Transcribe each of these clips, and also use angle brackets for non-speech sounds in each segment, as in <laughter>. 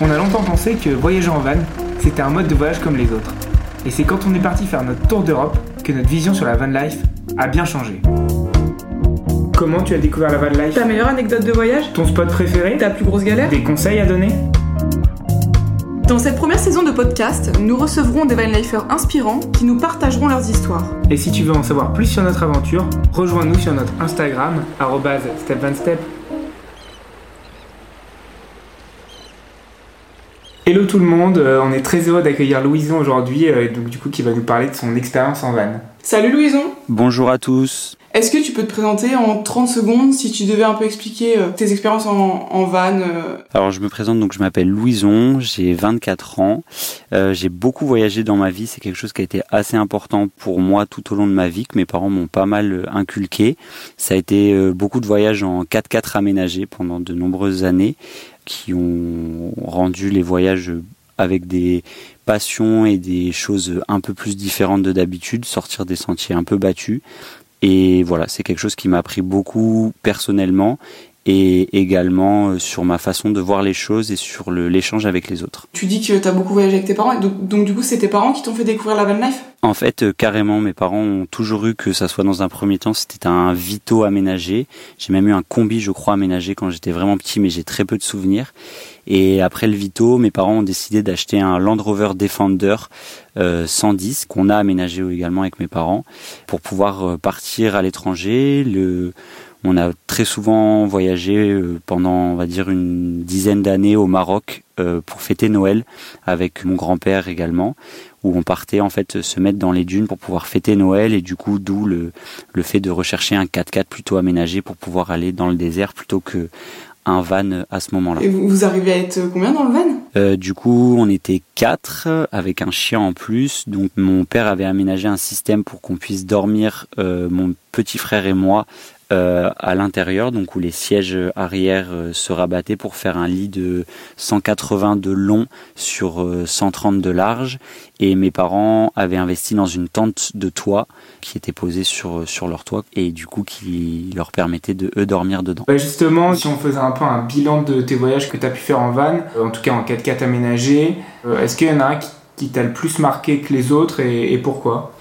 On a longtemps pensé que voyager en van, c'était un mode de voyage comme les autres. Et c'est quand on est parti faire notre tour d'Europe que notre vision sur la van life a bien changé. Comment tu as découvert la van life? Ta meilleure anecdote de voyage? Ton spot préféré? Ta plus grosse galère? Des conseils à donner? Dans cette première saison de podcast, nous recevrons des vanlifers inspirants qui nous partageront leurs histoires. Et si tu veux en savoir plus sur notre aventure, rejoins-nous sur notre Instagram, stepvanstep. Hello tout le monde, euh, on est très heureux d'accueillir Louison aujourd'hui, euh, donc du coup qui va nous parler de son expérience en van. Salut Louison! Bonjour à tous. Est-ce que tu peux te présenter en 30 secondes si tu devais un peu expliquer euh, tes expériences en, en van euh? Alors je me présente, donc je m'appelle Louison, j'ai 24 ans, Euh, j'ai beaucoup voyagé dans ma vie, c'est quelque chose qui a été assez important pour moi tout au long de ma vie, que mes parents m'ont pas mal inculqué. Ça a été euh, beaucoup de voyages en 4x4 aménagés pendant de nombreuses années, qui ont rendu les voyages avec des passions et des choses un peu plus différentes de d'habitude, sortir des sentiers un peu battus. Et voilà, c'est quelque chose qui m'a appris beaucoup personnellement et également euh, sur ma façon de voir les choses et sur le- l'échange avec les autres. Tu dis que t'as beaucoup voyagé avec tes parents, donc, donc du coup c'est tes parents qui t'ont fait découvrir la van life? En fait, euh, carrément, mes parents ont toujours eu que ça soit dans un premier temps, c'était un Vito aménagé. J'ai même eu un combi, je crois, aménagé quand j'étais vraiment petit, mais j'ai très peu de souvenirs. Et après le Vito, mes parents ont décidé d'acheter un Land Rover Defender euh, 110 qu'on a aménagé également avec mes parents pour pouvoir euh, partir à l'étranger. Le on a très souvent voyagé euh, pendant, on va dire, une dizaine d'années au Maroc euh, pour fêter Noël avec mon grand-père également, où on partait en fait se mettre dans les dunes pour pouvoir fêter Noël et du coup d'où le, le fait de rechercher un 4x4 plutôt aménagé pour pouvoir aller dans le désert plutôt que un van à ce moment-là. Et vous, vous arrivez à être combien dans le van? Euh, du coup, on était quatre avec un chien en plus. Donc, mon père avait aménagé un système pour qu'on puisse dormir, euh, mon petit frère et moi, euh, à l'intérieur, donc où les sièges arrière euh, se rabattaient pour faire un lit de 180 de long sur euh, 130 de large. Et mes parents avaient investi dans une tente de toit qui était posée sur sur leur toit et du coup qui leur permettait de eux dormir dedans. Bah justement, si on faisait un peu un bilan de tes voyages que tu as pu faire en van, euh, en tout cas en 4x4 aménagé, euh, est-ce qu'il y en a un qui, qui t'a le plus marqué que les autres et, et pourquoi?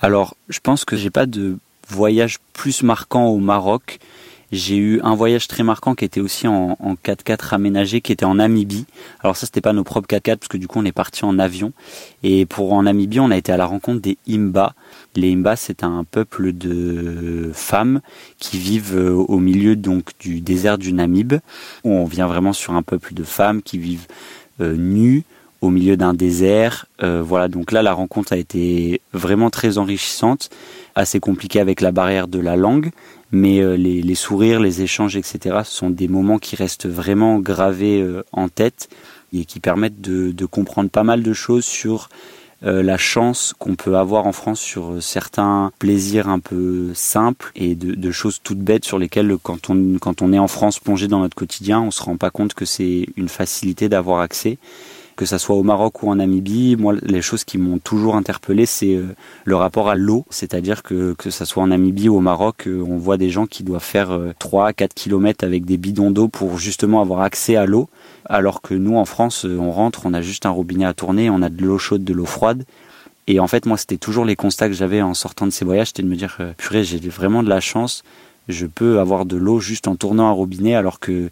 Alors, je pense que j'ai pas de voyage plus marquant au Maroc. J'ai eu un voyage très marquant qui était aussi en, en 4x4 aménagé, qui était en Namibie. Alors ça, c'était pas nos propres 4x4 parce que du coup, on est parti en avion. Et pour en Namibie, on a été à la rencontre des Imba. Les Imba, c'est un peuple de femmes qui vivent euh, au milieu donc du désert du Namib. On vient vraiment sur un peuple de femmes qui vivent euh, nues au milieu d'un désert. Euh, voilà, donc là, la rencontre a été vraiment très enrichissante, assez compliquée avec la barrière de la langue, mais euh, les, sourires, les échanges, etc., ce sont des moments qui restent vraiment gravés euh, en tête et qui permettent de, comprendre pas mal de choses sur la chance qu'on peut avoir en France sur certains plaisirs un peu simples et de, choses toutes bêtes sur lesquelles quand on, quand on est en France plongé dans notre quotidien, on se rend pas compte que c'est une facilité d'avoir accès que ça soit au Maroc ou en Namibie, moi, les choses qui m'ont toujours interpellé, c'est euh, le rapport à l'eau. C'est-à-dire que, que ça soit en Namibie ou au Maroc, euh, on voit des gens qui doivent faire euh, 3 4 kilomètres avec des bidons d'eau pour justement avoir accès à l'eau. Alors que nous, en France, euh, on rentre, on a juste un robinet à tourner, on a de l'eau chaude, de l'eau froide. Et en fait, moi, c'était toujours les constats que j'avais en sortant de ces voyages, c'était de me dire, purée, j'ai vraiment de la chance, je peux avoir de l'eau juste en tournant un robinet, alors que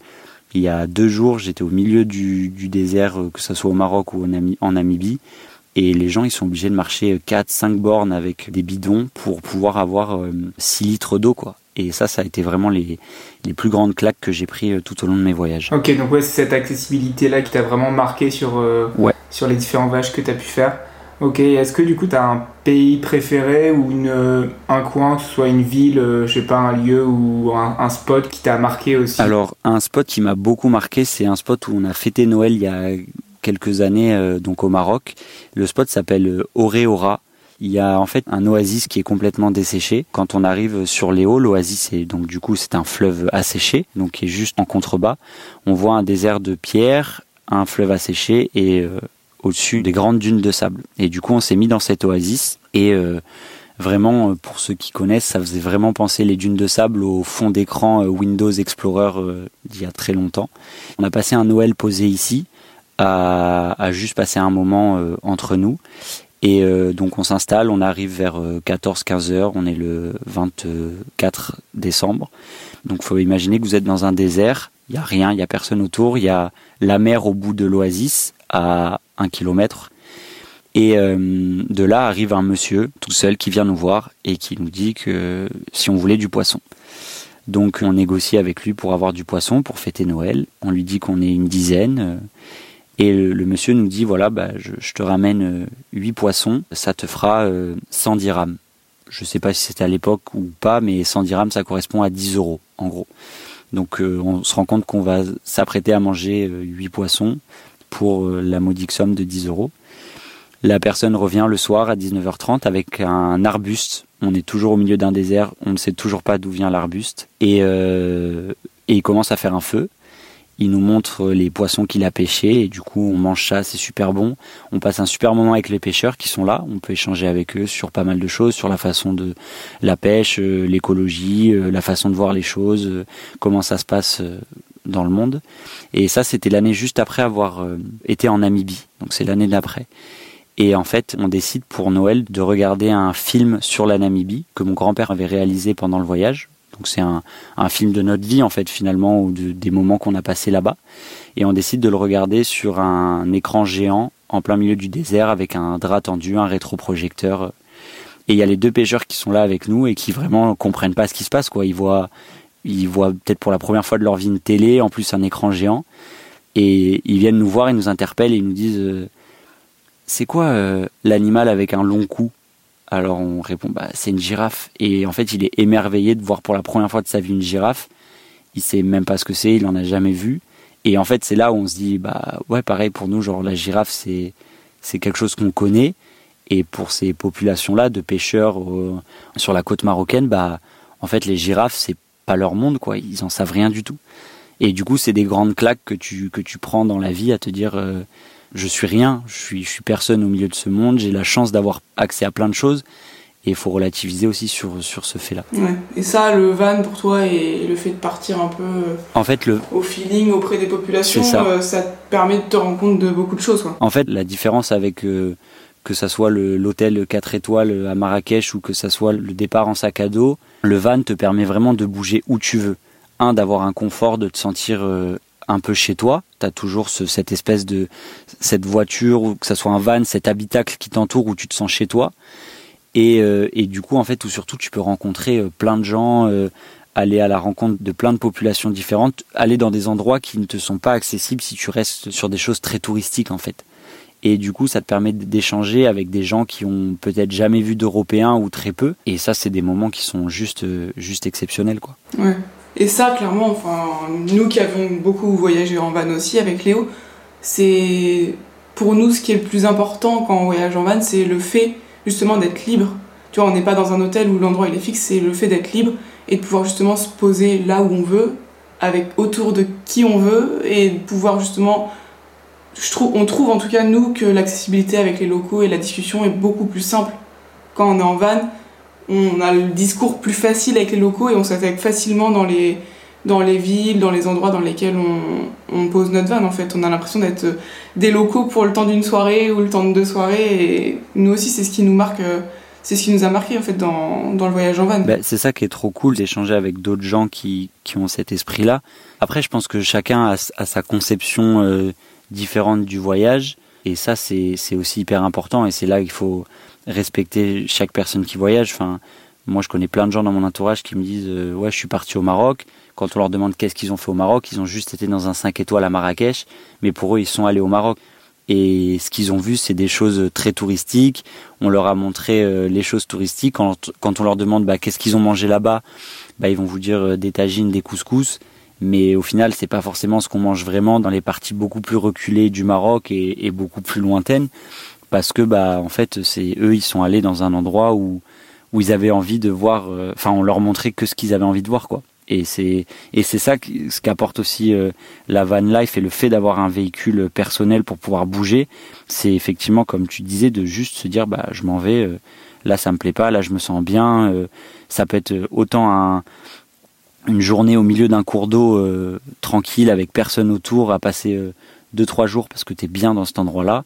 il y a deux jours, j'étais au milieu du, du désert, euh, que ce soit au Maroc ou en, Nami- en Namibie, et les gens, ils sont obligés de marcher 4, 5 bornes avec des bidons pour pouvoir avoir euh, 6 litres d'eau, quoi. Et ça, ça a été vraiment les, les plus grandes claques que j'ai pris euh, tout au long de mes voyages. Ok, donc ouais, c'est cette accessibilité-là qui t'a vraiment marqué sur, euh, Ouais. sur les différents voyages que tu as pu faire. Ok, est-ce que du coup tu as un pays préféré ou une, euh, un coin, que ce soit une ville, euh, je sais pas, un lieu ou un, spot qui t'a marqué aussi? Alors, un spot qui m'a beaucoup marqué, c'est un spot où on a fêté Noël il y a quelques années, euh, donc au Maroc. Le spot s'appelle Oreora. Il y a en fait un oasis qui est complètement desséché. Quand on arrive sur les hauts, l'oasis est donc du coup c'est un fleuve asséché, donc qui est juste en contrebas. On voit un désert de pierre, un fleuve asséché et au-dessus des grandes dunes de sable. Et du coup, on s'est mis dans cette oasis et euh, Vraiment, euh, pour ceux qui connaissent, ça faisait vraiment penser les dunes de sable au fond d'écran euh, Windows Explorer euh, d'il y a très longtemps. On a passé un Noël posé ici, à, juste passer un moment entre nous. Et donc on s'installe, on arrive vers 14-15 heures, on est le 24 décembre. Donc faut imaginer que vous êtes dans un désert, il y a rien, il y a personne autour, il y a la mer au bout de l'oasis à un kilomètre et euh, de là arrive un monsieur tout seul qui vient nous voir et qui nous dit que si on voulait du poisson. Donc on négocie avec lui pour avoir du poisson pour fêter Noël. On lui dit qu'on est une dizaine. Euh, et le, monsieur nous dit voilà, bah, je, te ramène euh, huit poissons, ça te fera 100 dirhams. Je ne sais pas si c'était à l'époque ou pas, mais 100 dirhams ça correspond à 10 euros en gros. Donc on se rend compte qu'on va s'apprêter à manger huit poissons pour la modique somme de 10 euros. La personne revient le soir à 19h30 avec un arbuste. On est toujours au milieu d'un désert, on ne sait toujours pas d'où vient l'arbuste. Et, euh, et il commence à faire un feu. Il nous montre les poissons qu'il a pêchés et du coup on mange ça, c'est super bon. On passe un super moment avec les pêcheurs qui sont là. On peut échanger avec eux sur pas mal de choses, sur la façon de la pêche, euh, l'écologie, euh, la façon de voir les choses, comment ça se passe dans le monde. Et ça c'était l'année juste après avoir été en Namibie. Donc c'est l'année d'après. Et en fait, on décide pour Noël de regarder un film sur la Namibie que mon grand-père avait réalisé pendant le voyage. Donc c'est un, film de notre vie en fait finalement ou des moments qu'on a passés là-bas. Et on décide de le regarder sur un écran géant en plein milieu du désert avec un drap tendu, un rétroprojecteur. Et il y a les deux pêcheurs qui sont là avec nous et qui vraiment comprennent pas ce qui se passe quoi. Ils voient, ils voient peut-être pour la première fois de leur vie une télé, en plus un écran géant. Et ils viennent nous voir, ils nous interpellent ils nous disent euh, c'est quoi euh, l'animal avec un long cou? Alors on répond, bah, c'est une girafe. Et en fait, il est émerveillé de voir pour la première fois de sa vie une girafe. Il sait même pas ce que c'est, il en a jamais vu. Et en fait, c'est là où on se dit, bah ouais, pareil pour nous, genre la girafe, c'est c'est quelque chose qu'on connaît. Et pour ces populations-là de pêcheurs euh, sur la côte marocaine, bah en fait, les girafes, c'est pas leur monde, quoi. Ils en savent rien du tout. Et du coup, c'est des grandes claques que tu que tu prends dans la vie à te dire. Euh, je suis rien, je suis, je suis personne au milieu de ce monde, j'ai la chance d'avoir accès à plein de choses. Et il faut relativiser aussi sur, sur ce fait-là. Ouais. Et ça, le van pour toi et le fait de partir un peu euh, en fait, le... au feeling auprès des populations, ça. Euh, ça. te permet de te rendre compte de beaucoup de choses. Quoi. En fait, la différence avec euh, que ça soit l'hôtel 4 étoiles à Marrakech ou que ça soit le départ en sac à dos, le van te permet vraiment de bouger où tu veux. Un, d'avoir un confort, de te sentir un peu chez toi. Tu as toujours cette espèce de cette voiture ou que ça soit un van, cet habitacle qui t'entoure où tu te sens chez toi. Et, euh, et, du coup, en fait, ou surtout, tu peux rencontrer euh, plein de gens, euh, aller à la rencontre de plein de populations différentes, aller dans des endroits qui ne te sont pas accessibles si tu restes sur des choses très touristiques, en fait. Et du coup, ça te permet d'échanger avec des gens qui ont peut-être jamais vu d'Européens ou très peu. Et ça, c'est des moments qui sont juste, juste exceptionnels, quoi. Ouais. Et ça, clairement, enfin, nous qui avons beaucoup voyagé en van aussi avec Léo, c'est pour nous ce qui est le plus important quand on voyage en van, c'est le fait justement d'être libre. Tu vois, on n'est pas dans un hôtel où l'endroit il est fixe, c'est le fait d'être libre et de pouvoir justement se poser là où on veut, avec autour de qui on veut et de pouvoir justement. On trouve en tout cas nous que l'accessibilité avec les locaux et la discussion est beaucoup plus simple quand on est en van on a le discours plus facile avec les locaux et on s'attaque facilement dans les, dans les villes, dans les endroits dans lesquels on, pose notre van en fait. On a l'impression d'être des locaux pour le temps d'une soirée ou le temps de deux soirées et nous aussi c'est ce qui nous marque, c'est ce qui nous a marqué en fait dans, le voyage en van. Bah, c'est ça qui est trop cool d'échanger avec d'autres gens qui, ont cet esprit-là. Après je pense que chacun a, sa conception euh, différente du voyage et ça c'est aussi hyper important et c'est là qu'il faut respecter chaque personne qui voyage. Enfin, moi, je connais plein de gens dans mon entourage qui me disent euh, Ouais, je suis parti au Maroc. Quand on leur demande qu'est-ce qu'ils ont fait au Maroc, ils ont juste été dans un 5 étoiles à Marrakech, mais pour eux, ils sont allés au Maroc. Et ce qu'ils ont vu, c'est des choses très touristiques. On leur a montré euh, les choses touristiques. Quand, quand on leur demande bah, qu'est-ce qu'ils ont mangé là-bas, bah, ils vont vous dire euh, des tagines, des couscous. Mais au final, c'est pas forcément ce qu'on mange vraiment dans les parties beaucoup plus reculées du Maroc et, beaucoup plus lointaines parce que bah en fait c'est eux ils sont allés dans un endroit où où ils avaient envie de voir euh, enfin on leur montrait que ce qu'ils avaient envie de voir quoi et c'est et c'est ça ce qu'apporte aussi euh, la van life et le fait d'avoir un véhicule personnel pour pouvoir bouger c'est effectivement comme tu disais de juste se dire bah je m'en vais euh, là ça me plaît pas, là je me sens bien. ça peut être autant un, une journée au milieu d'un cours d'eau tranquille avec personne autour à passer deux trois jours parce que tu es bien dans cet endroit-là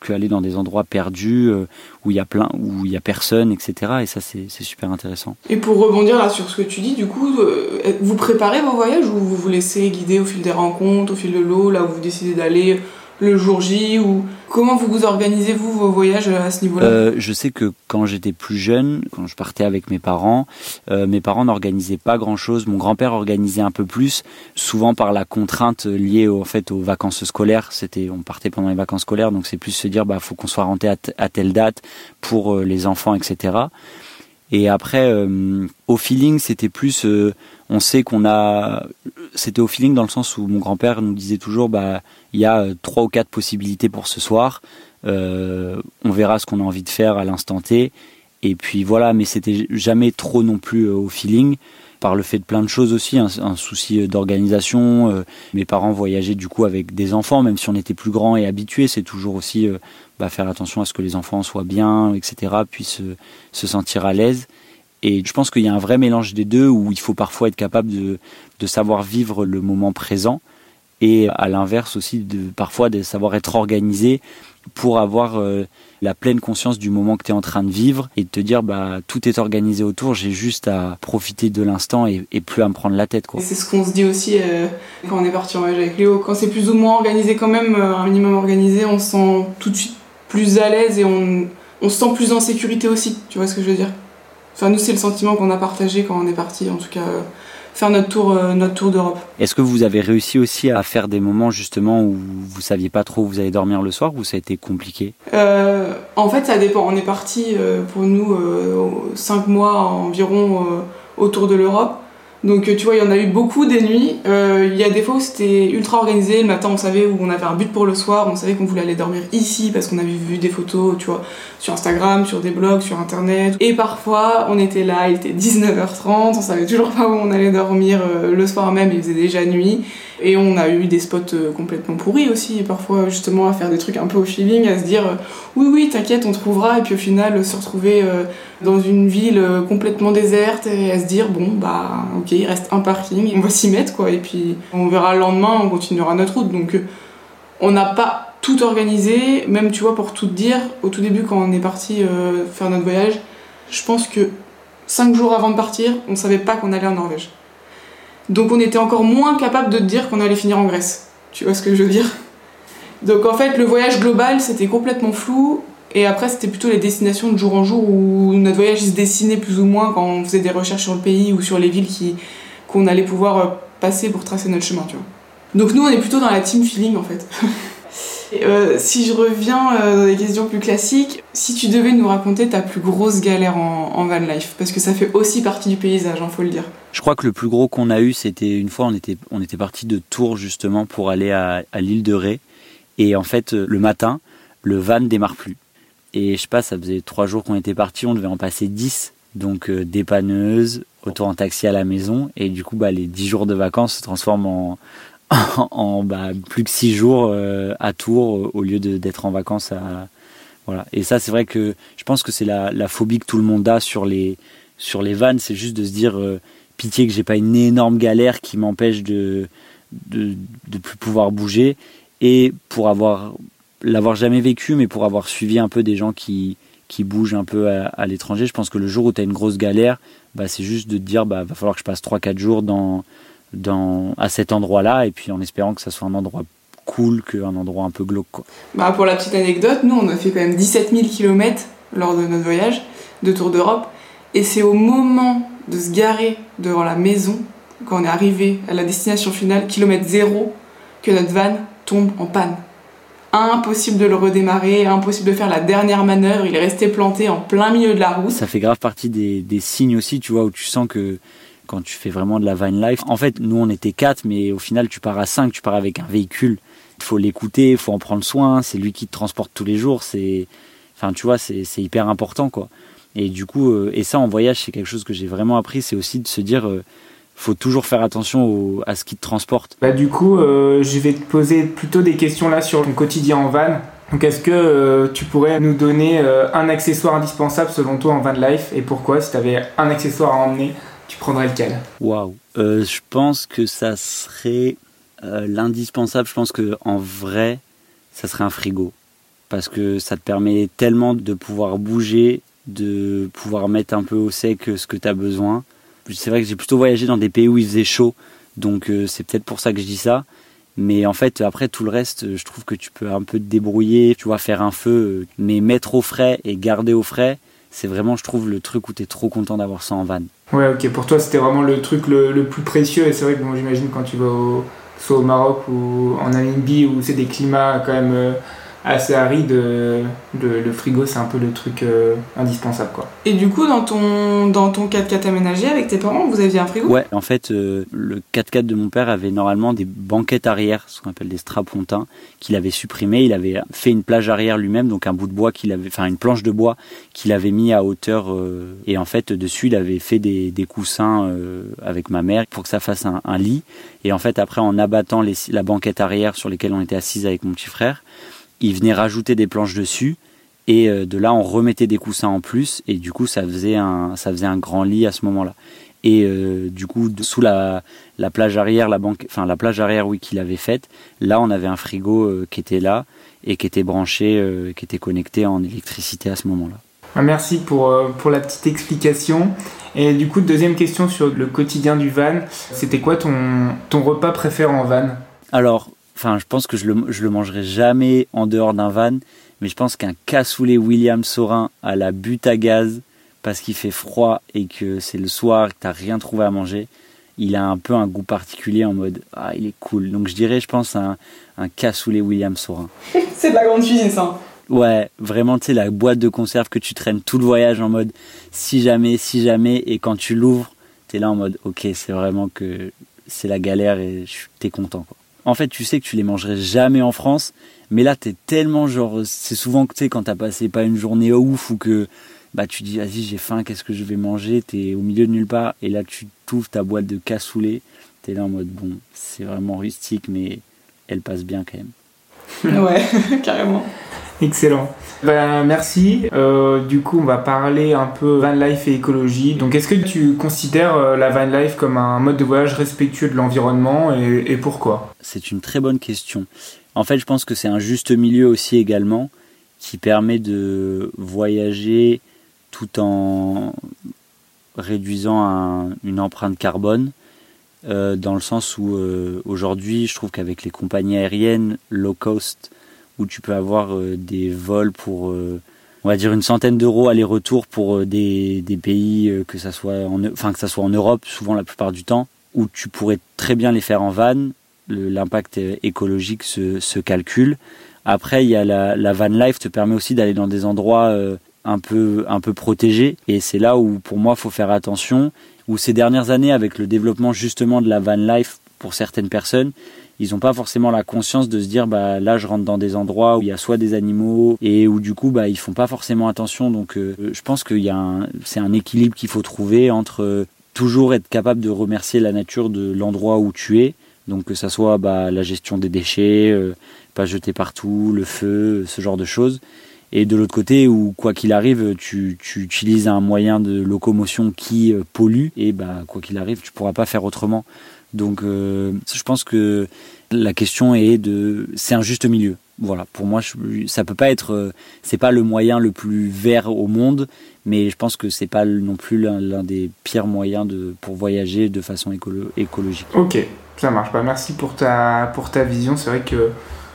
que aller dans des endroits perdus euh, où il y a plein où il y a personne etc et ça c'est super intéressant. Et pour rebondir là sur ce que tu dis du coup euh, vous préparez vos voyages ou vous vous laissez guider au fil des rencontres au fil de l'eau là où vous décidez d'aller le jour J ou comment vous vous organisez vous vos voyages à ce niveau-là? Euh, Je sais que quand j'étais plus jeune, quand je partais avec mes parents, euh, mes parents n'organisaient pas grand-chose. Mon grand-père organisait un peu plus, souvent par la contrainte liée au, en fait aux vacances scolaires. C'était, on partait pendant les vacances scolaires, donc c'est plus se dire bah faut qu'on soit rentré à, telle date pour euh, les enfants, etc. Et après, au feeling, c'était plus on sait qu'on a c'était au feeling dans le sens où mon grand-père nous disait toujours bah il y a euh, trois ou quatre possibilités pour ce soir. Euh, on verra ce qu'on a envie de faire à l'instant T. Et puis voilà mais c'était jamais trop non plus euh, au feeling par le fait de plein de choses aussi, un, souci d'organisation. mes parents voyageaient du coup avec des enfants, même si on était plus grand et habitué, c'est toujours aussi bah, faire attention à ce que les enfants soient bien, etc., puissent se sentir à l'aise. Et je pense qu'il y a un vrai mélange des deux où il faut parfois être capable de, de savoir vivre le moment présent et à l'inverse aussi de parfois de savoir être organisé pour avoir euh, la pleine conscience du moment que tu es en train de vivre et de te dire bah tout est organisé autour, j'ai juste à profiter de l'instant et, plus à me prendre la tête C'est ce qu'on se dit aussi euh, quand on est parti en voyage avec Léo, quand c'est plus ou moins organisé quand même, euh, un minimum organisé, on se sent tout de suite plus à l'aise et on, on se sent plus en sécurité aussi, tu vois ce que je veux dire? Enfin, nous, c'est le sentiment qu'on a partagé quand on est parti, en tout cas, faire notre tour, euh, notre tour d'Europe. Est-ce que vous avez réussi aussi à faire des moments justement où vous saviez pas trop où vous allez dormir le soir ou ça a été compliqué? Euh, En fait, ça dépend. On est parti pour nous cinq mois environ autour de l'Europe. Donc tu vois, il y en a eu beaucoup des nuits. Euh, il y a des fois où c'était ultra organisé. Le matin, on savait où on avait un but pour le soir. On savait qu'on voulait aller dormir ici parce qu'on avait vu des photos, tu vois, sur Instagram, sur des blogs, sur Internet. Et parfois, on était là, il était 19h30. On savait toujours pas où on allait dormir euh, le soir même. Il faisait déjà nuit. Et on a eu des spots euh, complètement pourris aussi, parfois justement à faire des trucs un peu au feeling, à se dire oui, oui, t'inquiète, on trouvera, et puis au final se retrouver dans une ville euh, complètement déserte et à se dire bon bah ok il reste un parking on va s'y mettre quoi. Et puis on verra le lendemain on continuera notre route. Donc euh, on n'a pas tout organisé. Même tu vois pour tout dire au tout début quand on est parti euh, faire notre voyage je pense que cinq jours avant de partir on savait pas qu'on allait en Norvège donc on était encore moins capable de te dire qu'on allait finir en Grèce tu vois ce que je veux dire? Donc en fait le voyage global c'était complètement flou et après, c'était plutôt les destinations de jour en jour où notre voyage se dessinait plus ou moins quand on faisait des recherches sur le pays ou sur les villes qui, qu'on allait pouvoir euh, passer pour tracer notre chemin, tu vois. Donc nous, on est plutôt dans la team feeling en fait. <laughs> Euh, si je reviens euh, dans des questions plus classiques, si tu devais nous raconter ta plus grosse galère en, van life, parce que ça fait aussi partie du paysage, il hein, faut le dire. Je crois que le plus gros qu'on a eu, c'était une fois, on était, on était parti de Tours justement pour aller à, l'île de Ré. Et en fait, le matin, le van démarre plus. Et je sais pas, ça faisait trois jours qu'on était partis, on devait en passer dix. Donc euh, dépanneuse, retour en taxi à la maison. Et du coup, bah, les dix jours de vacances se transforment en, <laughs> en, bah, plus que six jours euh, à Tours au lieu d'être en vacances à. Voilà. Et ça, c'est vrai que je pense que c'est la, la, phobie que tout le monde a sur les, sur les vannes. C'est juste de se dire euh, pitié que j'ai pas une énorme galère qui m'empêche de, de, de plus pouvoir bouger. Et pour avoir l'avoir jamais vécu, mais pour avoir suivi un peu des gens qui, qui bougent un peu à, l'étranger, je pense que le jour où tu as une grosse galère, bah, c'est juste de te dire bah va falloir que je passe 3-4 jours dans, dans, à cet endroit-là, et puis en espérant que ça soit un endroit cool qu'un endroit un peu glauque. Quoi. Bah, pour la petite anecdote, nous on a fait quand même 17 000 km lors de notre voyage de Tour d'Europe, et c'est au moment de se garer devant la maison, quand on est arrivé à la destination finale, kilomètre zéro, que notre van tombe en panne impossible de le redémarrer, impossible de faire la dernière manœuvre, il est resté planté en plein milieu de la route. Ça fait grave partie des, signes aussi, tu vois, où tu sens que quand tu fais vraiment de la van life, en fait, nous on était quatre, mais au final tu pars à cinq, tu pars avec un véhicule. Il faut l'écouter, il faut en prendre soin, c'est lui qui te transporte tous les jours, c'est, enfin tu vois, c'est hyper important quoi. Et du coup, euh, et ça en voyage, c'est quelque chose que j'ai vraiment appris, c'est aussi de se dire, euh, faut toujours faire attention à ce qui te transporte. Bah, du coup, euh, je vais te poser plutôt des questions là sur ton quotidien en van. Donc est-ce que tu pourrais nous donner un accessoire indispensable selon toi en van life et pourquoi si tu avais un accessoire à emmener, prendrais lequel Waouh, je pense que ça serait l'indispensable. Je pense que en vrai, ça serait un frigo parce que ça te permet tellement de pouvoir bouger, de pouvoir mettre un peu au sec ce que tu as besoin. C'est vrai que j'ai plutôt voyagé dans des pays où il faisait chaud, donc euh, c'est peut-être pour ça que je dis ça. Mais en fait, après tout le reste, je trouve que tu peux un peu te débrouiller, tu vois, faire un feu, euh, mais mettre au frais et garder au frais, c'est vraiment, je trouve, le truc où tu es trop content d'avoir ça en van. Ouais, ok, pour toi, c'était vraiment le truc le, plus précieux. Et c'est vrai que bon, j'imagine quand tu vas au, soit au Maroc ou en Namibie, où c'est des climats quand même. Euh, assez aride, euh, le, frigo c'est un peu le truc euh, indispensable quoi. Et du coup dans ton dans ton 4x4 aménagé avec tes parents, vous aviez un frigo? Ouais, en fait euh, le 4x4 de mon père avait normalement des banquettes arrière, ce qu'on appelle des strapontins, qu'il avait supprimé, il avait fait une plage arrière lui-même, donc un bout de bois qu'il avait enfin une planche de bois qu'il avait mis à hauteur et en fait dessus il avait fait des, des coussins avec ma mère pour que ça fasse un, un, lit. Et en fait après en abattant les, la banquette arrière sur lesquelles on était assis avec mon petit frère il venait rajouter des planches dessus et euh, de là on remettait des coussins en plus et du coup ça faisait un ça faisait un grand lit à ce moment-là. Et euh, du coup sous la, la plage arrière la banque enfin la plage arrière oui qu'il avait faite là on avait un frigo euh, qui était là et qui était branché qui était connecté en électricité à ce moment-là. Ah, merci pour, pour la petite explication. Et du coup deuxième question sur le quotidien du van. C'était quoi ton ton repas préféré en van? Alors Enfin, je pense que je le, je le mangerai jamais en dehors d'un van, mais je pense qu'un cassoulet William Sorin à la butte à gaz, parce qu'il fait froid et que c'est le soir, que t'as rien trouvé à manger, il a un peu un goût particulier en mode ah il est cool. Donc je dirais, je pense un, un cassoulet William Sorin. <laughs> c'est de la grande cuisine ça. Ouais, vraiment, tu sais, la boîte de conserve que tu traînes tout le voyage en mode si jamais, si jamais, et quand tu l'ouvres, t'es là en mode ok, c'est vraiment que c'est la galère et t'es content quoi en fait, tu sais que tu les mangerais jamais en France, mais là, t'es tellement genre, c'est souvent que tu sais, quand t'as passé pas une journée ouf ou que bah tu dis, vas-y, j'ai faim, qu'est-ce que je vais manger? T'es au milieu de nulle part et là, tu t'ouvres ta boîte de cassoulet, t'es là en mode, bon, c'est vraiment rustique, mais elle passe bien quand même. <laughs> ouais, <laughs> carrément. Excellent. Ben, merci. Euh, du coup, on va parler un peu van life et écologie. Donc, est-ce que tu considères euh, la van life comme un mode de voyage respectueux de l'environnement et, pourquoi? C'est une très bonne question. En fait, je pense que c'est un juste milieu aussi également qui permet de voyager tout en réduisant une empreinte carbone. Euh, dans le sens où aujourd'hui, je trouve qu'avec les compagnies aériennes low cost, où tu peux avoir euh, des vols pour euh, on va dire une centaine d'euros aller-retour pour euh, des, pays que ça soit en enfin que ça soit en Europe souvent la plupart du temps où tu pourrais très bien les faire en van. L'impact écologique se, se, calcule. Après il y a la, la van life te permet aussi d'aller dans des endroits un peu un peu protégés. Et c'est là où pour moi faut faire attention où ces dernières années avec le développement justement de la van life pour certaines personnes ils n'ont pas forcément la conscience de se dire bah là je rentre dans des endroits où il y a soit des animaux et où du coup bah ils font pas forcément attention. Donc euh, je pense qu'il y a un c'est un équilibre qu'il faut trouver entre euh, toujours être capable de remercier la nature de l'endroit où tu es. Donc que ça soit bah, la gestion des déchets euh, pas jeter partout le feu ce genre de choses. Et de l'autre côté où quoi qu'il arrive tu, tu, utilises un moyen de locomotion qui pollue. Et bah quoi qu'il arrive tu pourras pas faire autrement donc euh, je pense que la question est de c'est un juste milieu. Voilà, pour moi ça peut pas être euh, c'est pas le moyen le plus vert au monde, mais je pense que c'est pas non plus l'un des pires moyens de pour voyager de façon écologique. OK, ça marche. Bah, merci pour ta pour ta vision, c'est vrai que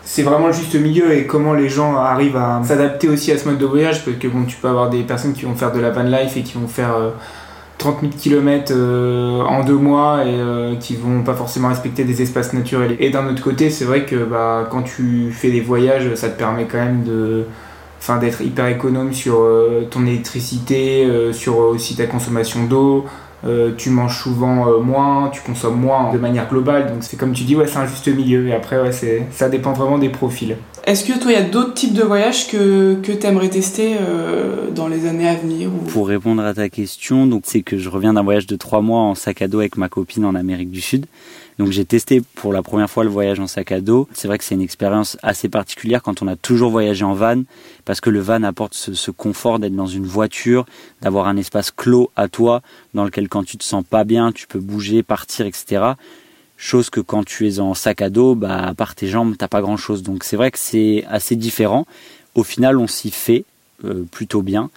c'est vraiment le juste milieu et comment les gens arrivent à s'adapter aussi à ce mode de voyage parce que bon tu peux avoir des personnes qui vont faire de la van life et qui vont faire euh, 30 000 km en deux mois et euh, qui vont pas forcément respecter des espaces naturels. Et d'un autre côté, c'est vrai que bah, quand tu fais des voyages, ça te permet quand même de d'être hyper économe sur euh, ton électricité, euh, sur aussi ta consommation d'eau, euh, tu manges souvent euh, moins, tu consommes moins de manière globale. Donc c'est comme tu dis, ouais, c'est un juste milieu. Et après, ouais, c'est, ça dépend vraiment des profils. Est-ce que toi, il y a d'autres types de voyages que, que tu aimerais tester euh, dans les années à venir ou... Pour répondre à ta question, donc c'est que je reviens d'un voyage de trois mois en sac à dos avec ma copine en Amérique du Sud. Donc j'ai testé pour la première fois le voyage en sac à dos. C'est vrai que c'est une expérience assez particulière quand on a toujours voyagé en van, parce que le van apporte ce, confort d'être dans une voiture, d'avoir un espace clos à toi, dans lequel quand tu te sens pas bien, tu peux bouger, partir, etc. Chose que quand tu es en sac à dos, bah, à part tes jambes, t'as pas grand chose. Donc c'est vrai que c'est assez différent. Au final, on s'y fait euh, plutôt bien.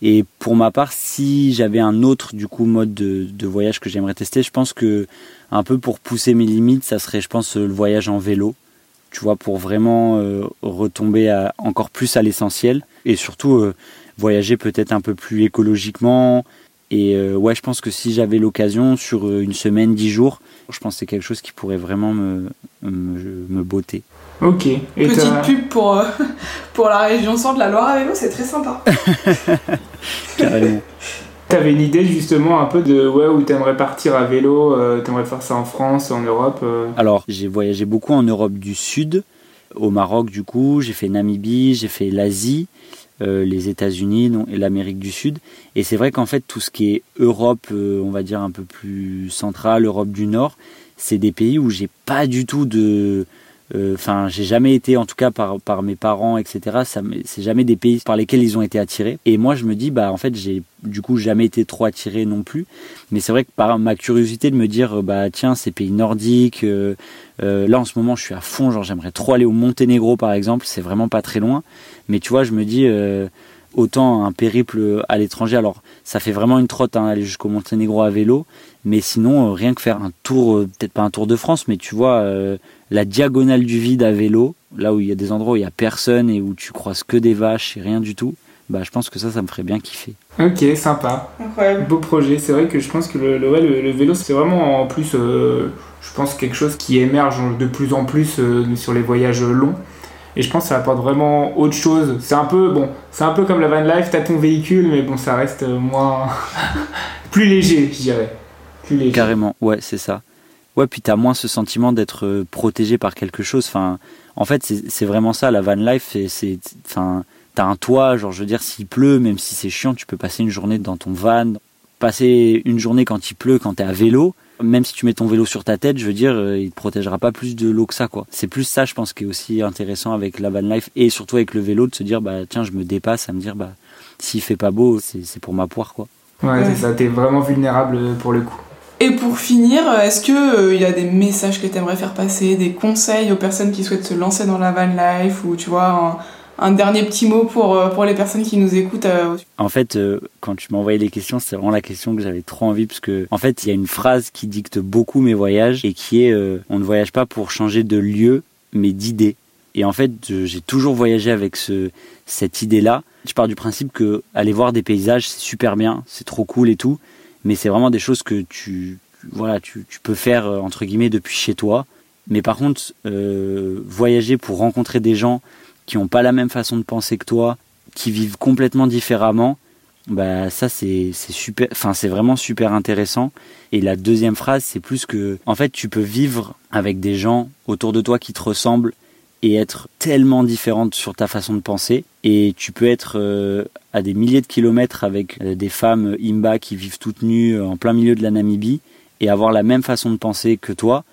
Et pour ma part, si j'avais un autre du coup mode de, voyage que j'aimerais tester, je pense que un peu pour pousser mes limites, ça serait, je pense, le voyage en vélo. Tu vois, pour vraiment euh, retomber encore plus à l'essentiel et surtout euh, voyager peut-être un peu plus écologiquement. Et euh, ouais, je pense que si j'avais l'occasion sur une semaine, dix jours, je pense que c'est quelque chose qui pourrait vraiment me, me, me botter. Ok. Et Petite pub pour, <laughs> pour la région centre, la Loire à vélo, c'est très sympa. <laughs> Carrément. T'avais une idée justement un peu de ouais où t'aimerais partir à vélo, euh, t'aimerais faire ça en France, en Europe euh Alors j'ai voyagé beaucoup en Europe du Sud, au Maroc du coup, j'ai fait Namibie, j'ai fait l'Asie, euh, les États-Unis et l'Amérique du Sud. Et c'est vrai qu'en fait tout ce qui est Europe, on va dire un peu plus centrale, Europe du Nord, c'est des pays où j'ai pas du tout de euh, enfin, j'ai jamais été, en tout cas par, par mes parents, etc. Ça, c'est jamais des pays par lesquels ils ont été attirés. Et moi, je me dis, bah en fait, j'ai du coup jamais été trop attiré non plus. Mais c'est vrai que par ma curiosité de me dire, bah tiens, ces pays nordiques. Euh, euh, là, en ce moment, je suis à fond. Genre, j'aimerais trop aller au Monténégro, par exemple. C'est vraiment pas très loin. Mais tu vois, je me dis. autant un périple à l'étranger. Alors, ça fait vraiment une trotte, hein, aller jusqu'au Monténégro à vélo, mais sinon, rien que faire un tour, peut-être pas un tour de France, mais tu vois, la diagonale du vide à vélo, là où il y a des endroits où il y a personne et où tu croises que des vaches et rien du tout, bah je pense que ça, ça me ferait bien kiffer. Ok, sympa. Incroyable. Beau projet. C'est vrai que je pense que le, le, vélo, c'est vraiment en plus, euh, je pense, quelque chose qui émerge de plus en plus euh, sur les voyages longs. Et je pense que ça apporte vraiment autre chose. C'est un peu, bon, c'est un peu comme la van life, t'as ton véhicule, mais bon, ça reste moins. <laughs> plus léger, je dirais. Plus léger. Carrément, ouais, c'est ça. Ouais, puis t'as moins ce sentiment d'être euh, protégé par quelque chose. Enfin, en fait, c'est vraiment ça, la van life. C'est, enfin, t'as un toit, genre, je veux dire, s'il pleut, même si c'est chiant, tu peux passer une journée dans ton van. Passer une journée quand il pleut, quand t'es à vélo, même si tu mets ton vélo sur ta tête, je veux dire, euh, il te protégera pas plus de l'eau que ça, quoi. C'est plus ça, je pense, qui est aussi intéressant avec la van life et surtout avec le vélo, de se dire, bah, tiens, je me dépasse, à me dire, bah, s'il fait pas beau, c'est pour ma poire, quoi. Ouais, c'est ça, t'es vraiment vulnérable pour le coup. Et pour finir, est-ce qu'il il euh, y a des messages que tu aimerais faire passer, des conseils aux personnes qui souhaitent se lancer dans la van life ou tu vois un, dernier petit mot pour, euh, pour les personnes qui nous écoutent euh, En fait, quand tu m'as envoyé les questions, c'est vraiment la question que j'avais trop envie parce que en fait, il y a une phrase qui dicte beaucoup mes voyages et qui est on ne voyage pas pour changer de lieu, mais d'idée. Et en fait, j'ai toujours voyagé avec ce, cette idée-là. Je pars du principe que aller voir des paysages, c'est super bien, c'est trop cool et tout mais c'est vraiment des choses que tu, voilà, tu, peux faire euh, entre guillemets depuis chez toi. Mais par contre, euh, voyager pour rencontrer des gens qui n'ont pas la même façon de penser que toi, qui vivent complètement différemment, bah ça c'est super, enfin c'est vraiment super intéressant. Et la deuxième phrase, c'est plus que, en fait, tu peux vivre avec des gens autour de toi qui te ressemblent et être tellement différente sur ta façon de penser. Et tu peux être euh, à des milliers de kilomètres avec euh, des femmes imba qui vivent toutes nues euh, en plein milieu de la Namibie et avoir la même façon de penser que toi,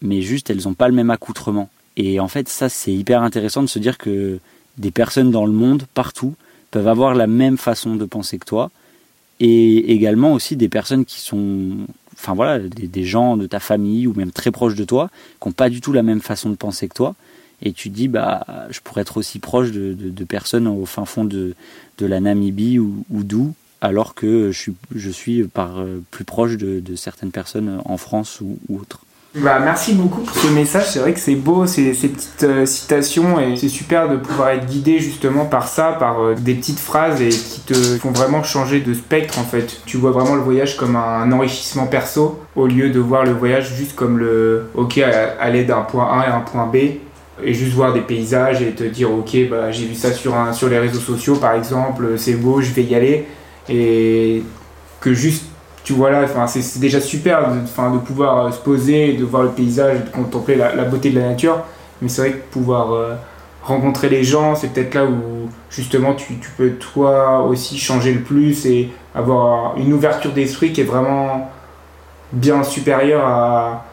mais juste elles n'ont pas le même accoutrement. Et en fait, ça c'est hyper intéressant de se dire que des personnes dans le monde, partout, peuvent avoir la même façon de penser que toi. Et également aussi des personnes qui sont, enfin voilà, des, des gens de ta famille ou même très proches de toi, qui n'ont pas du tout la même façon de penser que toi et tu dis bah je pourrais être aussi proche de, personnes au fin fond de, de la Namibie ou, d'où alors que je suis, je suis par euh, plus proche de, certaines personnes en France ou, ou autres. Bah, merci beaucoup pour ce message. C'est vrai que c'est beau ces, ces petites euh, citations et c'est super de pouvoir être guidé justement par ça, par euh, des petites phrases et qui te font vraiment changer de spectre en fait. Tu vois vraiment le voyage comme un enrichissement perso au lieu de voir le voyage juste comme le ok aller d'un point A à un point B et juste voir des paysages et te dire ok bah j'ai vu ça sur un, sur les réseaux sociaux par exemple c'est beau je vais y aller et que juste tu vois là, enfin, c'est déjà super de, de pouvoir euh, se poser, de voir le paysage, de contempler la, beauté de la nature. Mais c'est vrai que pouvoir euh, rencontrer les gens, c'est peut-être là où justement tu, tu, peux toi aussi changer le plus et avoir une ouverture d'esprit qui est vraiment bien supérieure à,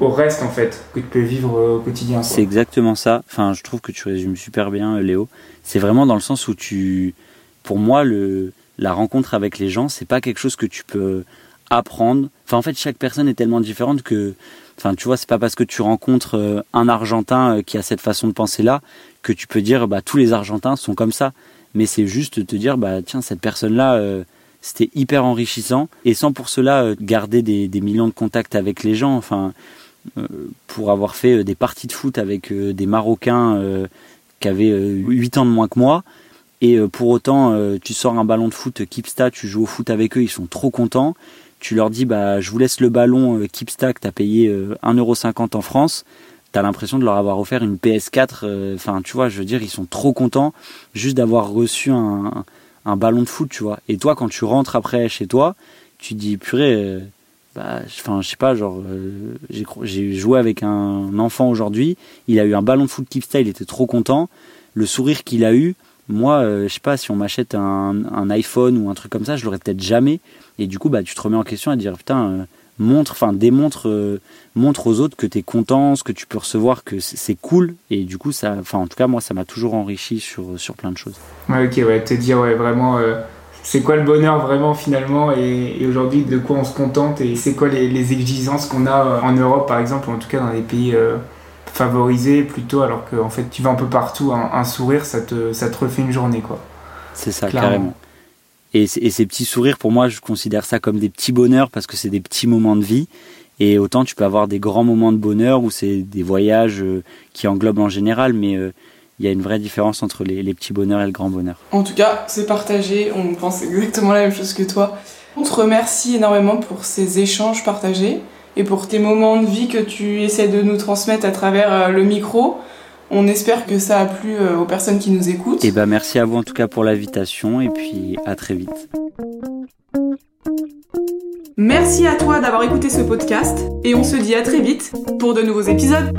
au reste en fait que tu peux vivre au quotidien. C'est exactement ça. Enfin, je trouve que tu résumes super bien, Léo. C'est vraiment dans le sens où tu, pour moi, le la rencontre avec les gens, c'est pas quelque chose que tu peux apprendre. Enfin, en fait, chaque personne est tellement différente que, enfin, tu vois, c'est pas parce que tu rencontres euh, un Argentin euh, qui a cette façon de penser là que tu peux dire, bah, tous les Argentins sont comme ça. Mais c'est juste te dire, bah, tiens, cette personne-là, euh, c'était hyper enrichissant. Et sans pour cela garder des, des, millions de contacts avec les gens. Enfin, pour avoir fait des parties de foot avec des Marocains qui avaient 8 ans de moins que moi, et euh, pour autant, euh, tu sors un ballon de foot Kipsta, tu joues au foot avec eux, ils sont trop contents. Tu leur dis, bah, je vous laisse le ballon euh, Kipsta que t'as payé 1,50€ en France. T'as l'impression de leur avoir offert une PS4. Enfin, tu vois, je veux dire, ils sont trop contents juste d'avoir reçu un, un, ballon de foot, tu vois. Et toi, quand tu rentres après chez toi, tu dis, purée, bah, enfin, je sais pas, genre, j'ai joué avec un enfant aujourd'hui, il a eu un ballon de foot Kipsta, il était trop content. Le sourire qu'il a eu, moi, euh, je sais pas, si on m'achète un, iPhone ou un truc comme ça, je l'aurais peut-être jamais. Et du coup, bah, tu te remets en question à dire, putain, euh, montre, enfin, démontre, euh, montre aux autres que tu es content, ce que tu peux recevoir, que c'est cool. Et du coup, ça, enfin, en tout cas, moi, ça m'a toujours enrichi sur, sur plein de choses. Ouais, ok, ouais, te dire, ouais, vraiment, c'est quoi le bonheur vraiment finalement et, aujourd'hui, de quoi on se contente et c'est quoi les, les exigences qu'on a en Europe, par exemple, ou en tout cas dans les pays favoriser plutôt alors que en fait tu vas un peu partout un, sourire ça te ça te refait une journée quoi. C'est ça carrément. Et, ces petits sourires pour moi je considère ça comme des petits bonheurs parce que c'est des petits moments de vie. Et autant tu peux avoir des grands moments de bonheur où c'est des voyages euh, qui englobent en général mais euh, il y a une vraie différence entre les, les, petits bonheurs et le grand bonheur. En tout cas, c'est partagé, on pense exactement la même chose que toi. On te remercie énormément pour ces échanges partagés et pour tes moments de vie que tu essaies de nous transmettre à travers euh, le micro. On espère que ça a plu euh, aux personnes qui nous écoutent. Et eh ben merci à vous en tout cas pour l'invitation et puis à très vite. Merci à toi d'avoir écouté ce podcast et on se dit à très vite pour de nouveaux épisodes.